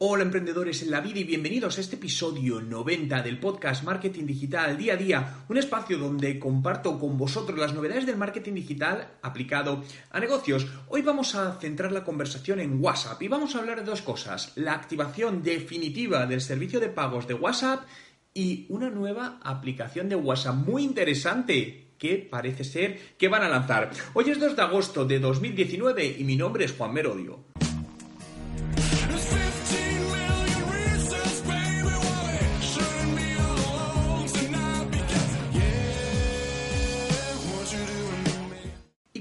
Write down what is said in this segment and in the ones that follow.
Hola emprendedores en la vida y bienvenidos a este episodio 90 del podcast Marketing Digital Día a Día, un espacio donde comparto con vosotros las novedades del marketing digital aplicado a negocios. Hoy vamos a centrar la conversación en WhatsApp y vamos a hablar de dos cosas, la activación definitiva del servicio de pagos de WhatsApp y una nueva aplicación de WhatsApp muy interesante que parece ser que van a lanzar. Hoy es 2 de agosto de 2019 y mi nombre es Juan Merodio.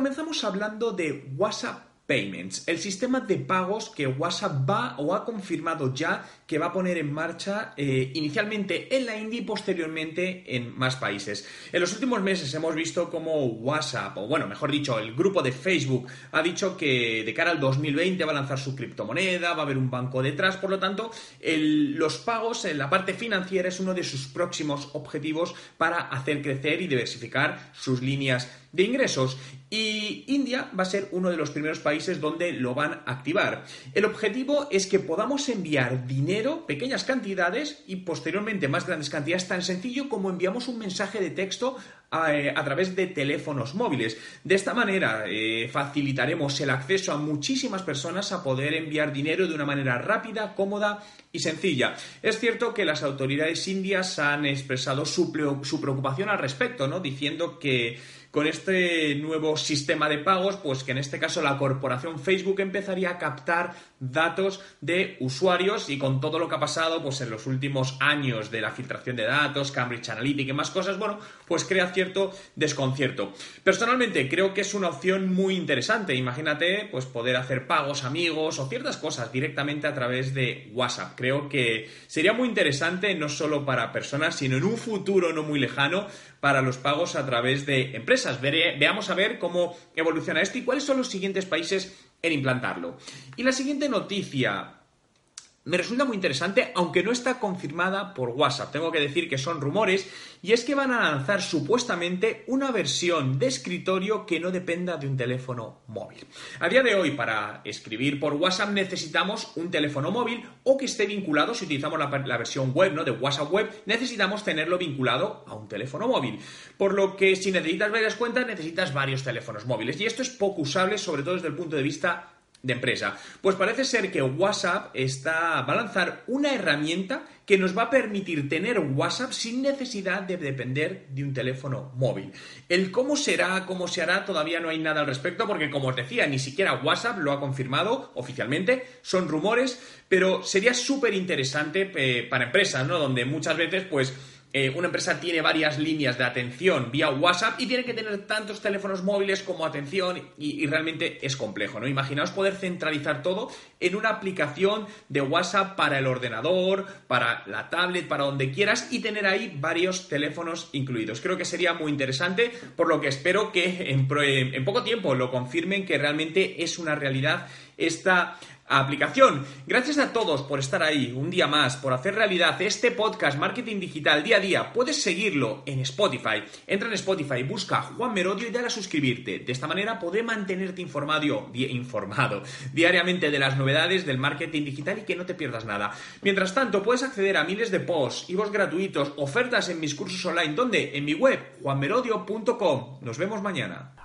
Comenzamos hablando de WhatsApp Payments, el sistema de pagos que WhatsApp va o ha confirmado ya que va a poner en marcha eh, inicialmente en la India y posteriormente en más países. En los últimos meses hemos visto como WhatsApp, o bueno, mejor dicho, el grupo de Facebook ha dicho que de cara al 2020 va a lanzar su criptomoneda, va a haber un banco detrás, por lo tanto, los pagos en la parte financiera es uno de sus próximos objetivos para hacer crecer y diversificar sus líneas de ingresos. Y India va a ser uno de los primeros países donde lo van a activar. El objetivo es que podamos enviar dinero, pequeñas cantidades y posteriormente más grandes cantidades, tan sencillo como enviamos un mensaje de texto a, eh, través de teléfonos móviles. De esta manera eh, facilitaremos el acceso a muchísimas personas a poder enviar dinero de una manera rápida, cómoda y sencilla. Es cierto que las autoridades indias han expresado su, su preocupación al respecto, ¿no? Diciendo que con este nuevo sistema de pagos, pues que en este caso la corporación Facebook empezaría a captar datos de usuarios y con todo lo que ha pasado pues en los últimos años de la filtración de datos, Cambridge Analytica y más cosas, bueno, pues crea cierto desconcierto. Personalmente creo que es una opción muy interesante. Imagínate pues poder hacer pagos amigos o ciertas cosas directamente a través de WhatsApp. Creo que sería muy interesante no solo para personas, sino en un futuro no muy lejano para los pagos a través de empresas. veamos a ver cómo evoluciona esto y cuáles son los siguientes países en implantarlo. Y la siguiente noticia me resulta muy interesante, aunque no está confirmada por WhatsApp. Tengo que decir que son rumores y es que van a lanzar supuestamente una versión de escritorio que no dependa de un teléfono móvil. A día de hoy, para escribir por WhatsApp necesitamos un teléfono móvil o que esté vinculado, si utilizamos la, versión web ¿no? de WhatsApp web, necesitamos tenerlo vinculado a un teléfono móvil. Por lo que si necesitas varias cuentas, necesitas varios teléfonos móviles. Y esto es poco usable, sobre todo desde el punto de vista de empresa. Pues parece ser que WhatsApp está, va a lanzar una herramienta que nos va a permitir tener WhatsApp sin necesidad de depender de un teléfono móvil. El cómo será, cómo se hará, todavía no hay nada al respecto porque, como os decía, ni siquiera WhatsApp lo ha confirmado oficialmente, son rumores, pero sería súper interesante eh, para empresas, ¿no? Donde muchas veces, pues, eh, una empresa tiene varias líneas de atención vía WhatsApp y tiene que tener tantos teléfonos móviles como atención y, realmente es complejo, ¿no? Imaginaos poder centralizar todo en una aplicación de WhatsApp para el ordenador, para la tablet, para donde quieras y tener ahí varios teléfonos incluidos. Creo que sería muy interesante, por lo que espero que en, en poco tiempo lo confirmen que realmente es una realidad esta aplicación. Gracias a todos por estar ahí un día más, por hacer realidad este podcast Marketing Digital día a día. Puedes seguirlo en Spotify. Entra en Spotify, busca Juan Merodio y dale a suscribirte. De esta manera podré mantenerte informado, informado diariamente de las novedades del marketing digital y que no te pierdas nada. Mientras tanto, puedes acceder a miles de posts, vos gratuitos, ofertas en mis cursos online, donde en mi web juanmerodio.com. Nos vemos mañana.